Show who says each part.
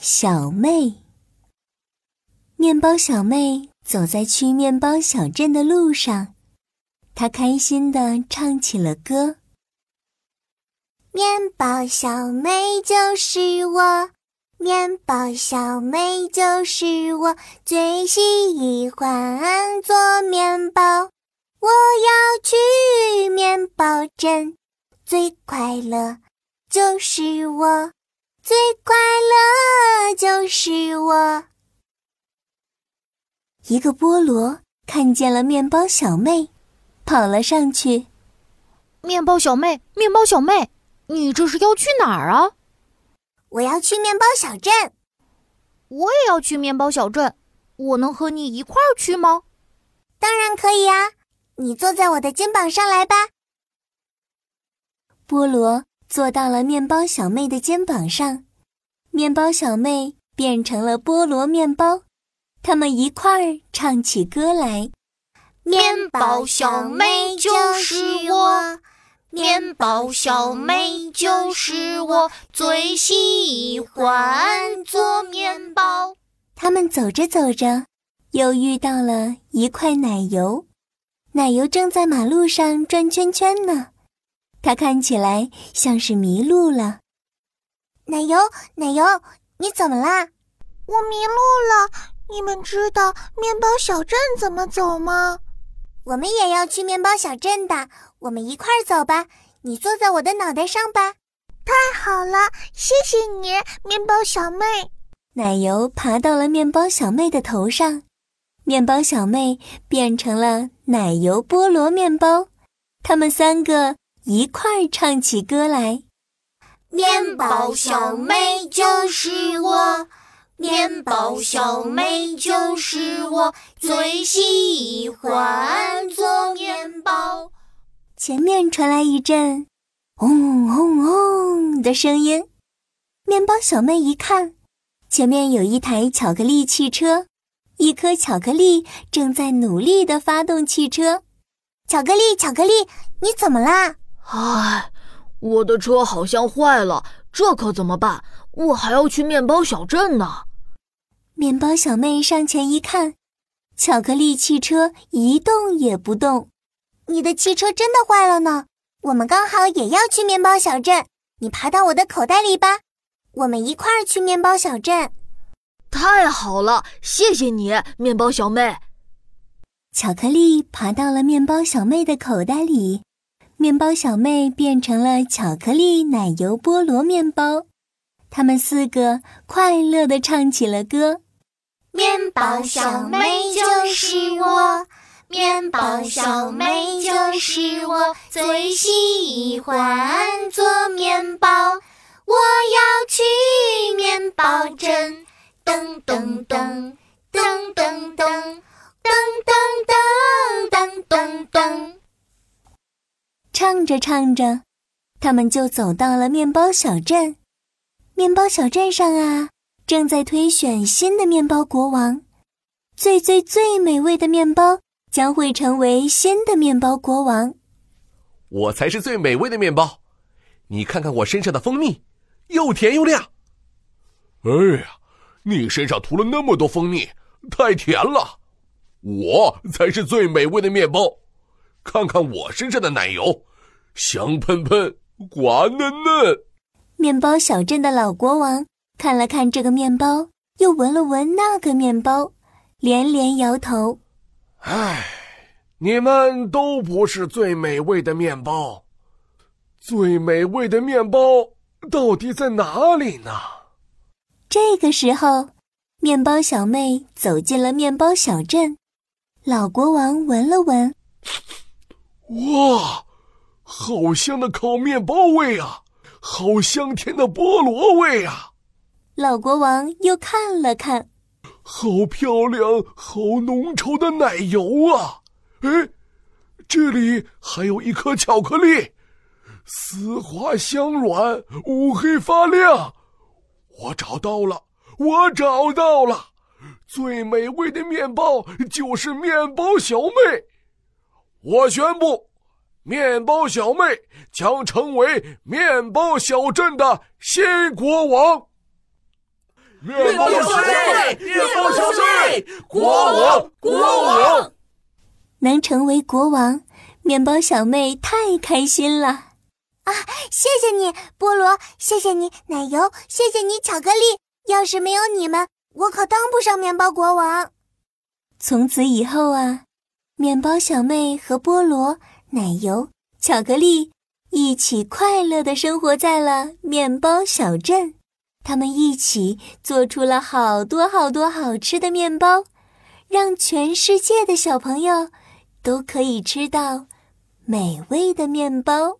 Speaker 1: 小妹。面包小妹走在去面包小镇的路上，她开心地唱起了歌：“
Speaker 2: 面包小妹就是我，面包小妹就是我，最喜欢做面包。我要去面包镇，最快乐就是我。”最快乐就是我。
Speaker 1: 一个菠萝看见了面包小妹，跑了上去。
Speaker 3: 面包小妹，面包小妹，你这是要去哪儿啊？
Speaker 2: 我要去面包小镇。
Speaker 3: 我也要去面包小镇，我能和你一块儿去吗？
Speaker 2: 当然可以啊！你坐在我的肩膀上来吧。
Speaker 1: 菠萝。坐到了面包小妹的肩膀上，面包小妹变成了菠萝面包，他们一块儿唱起歌来：
Speaker 4: 面包小妹就是我，面包小妹就是我，最喜欢做面包。
Speaker 1: 他们走着走着，又遇到了一块奶油，奶油正在马路上转圈圈呢。它看起来像是迷路了。
Speaker 2: 奶油，奶油，你怎么啦？
Speaker 5: 我迷路了。你们知道面包小镇怎么走吗？
Speaker 2: 我们也要去面包小镇的，我们一块儿走吧。你坐在我的脑袋上吧。
Speaker 5: 太好了，谢谢你，面包小妹。
Speaker 1: 奶油爬到了面包小妹的头上，面包小妹变成了奶油菠萝面包。他们三个。一块儿唱起歌来，
Speaker 4: 面包小妹就是我，面包小妹就是我，最喜欢做面包。
Speaker 1: 前面传来一阵“轰轰轰”的声音，面包小妹一看，前面有一台巧克力汽车，一颗巧克力正在努力的发动汽车。
Speaker 2: 巧克力，巧克力，你怎么啦？
Speaker 6: 唉，我的车好像坏了，这可怎么办？我还要去面包小镇呢。
Speaker 1: 面包小妹上前一看，巧克力汽车一动也不动。
Speaker 2: 你的汽车真的坏了呢？我们刚好也要去面包小镇，你爬到我的口袋里吧，我们一块儿去面包小镇。
Speaker 6: 太好了，谢谢你，面包小妹。
Speaker 1: 巧克力爬到了面包小妹的口袋里。面包小妹变成了巧克力奶油菠萝面包，他们四个快乐地唱起了歌：
Speaker 4: 面包小妹就是我，面包小妹就是我，最喜欢做面包。我要去面包镇，噔噔噔噔噔噔噔噔噔噔噔噔。
Speaker 1: 唱着唱着，他们就走到了面包小镇。面包小镇上啊，正在推选新的面包国王。最最最美味的面包将会成为新的面包国王。
Speaker 7: 我才是最美味的面包。你看看我身上的蜂蜜，又甜又亮。
Speaker 8: 哎呀，你身上涂了那么多蜂蜜，太甜了。我才是最美味的面包。看看我身上的奶油。香喷喷，滑嫩嫩。
Speaker 1: 面包小镇的老国王看了看这个面包，又闻了闻那个面包，连连摇头：“
Speaker 8: 唉，你们都不是最美味的面包。最美味的面包到底在哪里呢？”
Speaker 1: 这个时候，面包小妹走进了面包小镇。老国王闻了闻，
Speaker 8: 哇！好香的烤面包味啊！好香甜的菠萝味啊！
Speaker 1: 老国王又看了看，
Speaker 8: 好漂亮、好浓稠的奶油啊！哎，这里还有一颗巧克力，丝滑香软，乌黑发亮。我找到了，我找到了，最美味的面包就是面包小妹。我宣布。面包小妹将成为面包小镇的新国王。面包小妹，面包小妹，国王，国王，
Speaker 1: 能成为国王，面包小妹太开心了啊！
Speaker 2: 谢谢你，菠萝，谢谢你，奶油，谢谢你，巧克力。要是没有你们，我可当不上面包国王。
Speaker 1: 从此以后啊，面包小妹和菠萝、奶油、巧克力一起快乐的生活在了面包小镇。他们一起做出了好多好多好吃的面包，让全世界的小朋友都可以吃到美味的面包。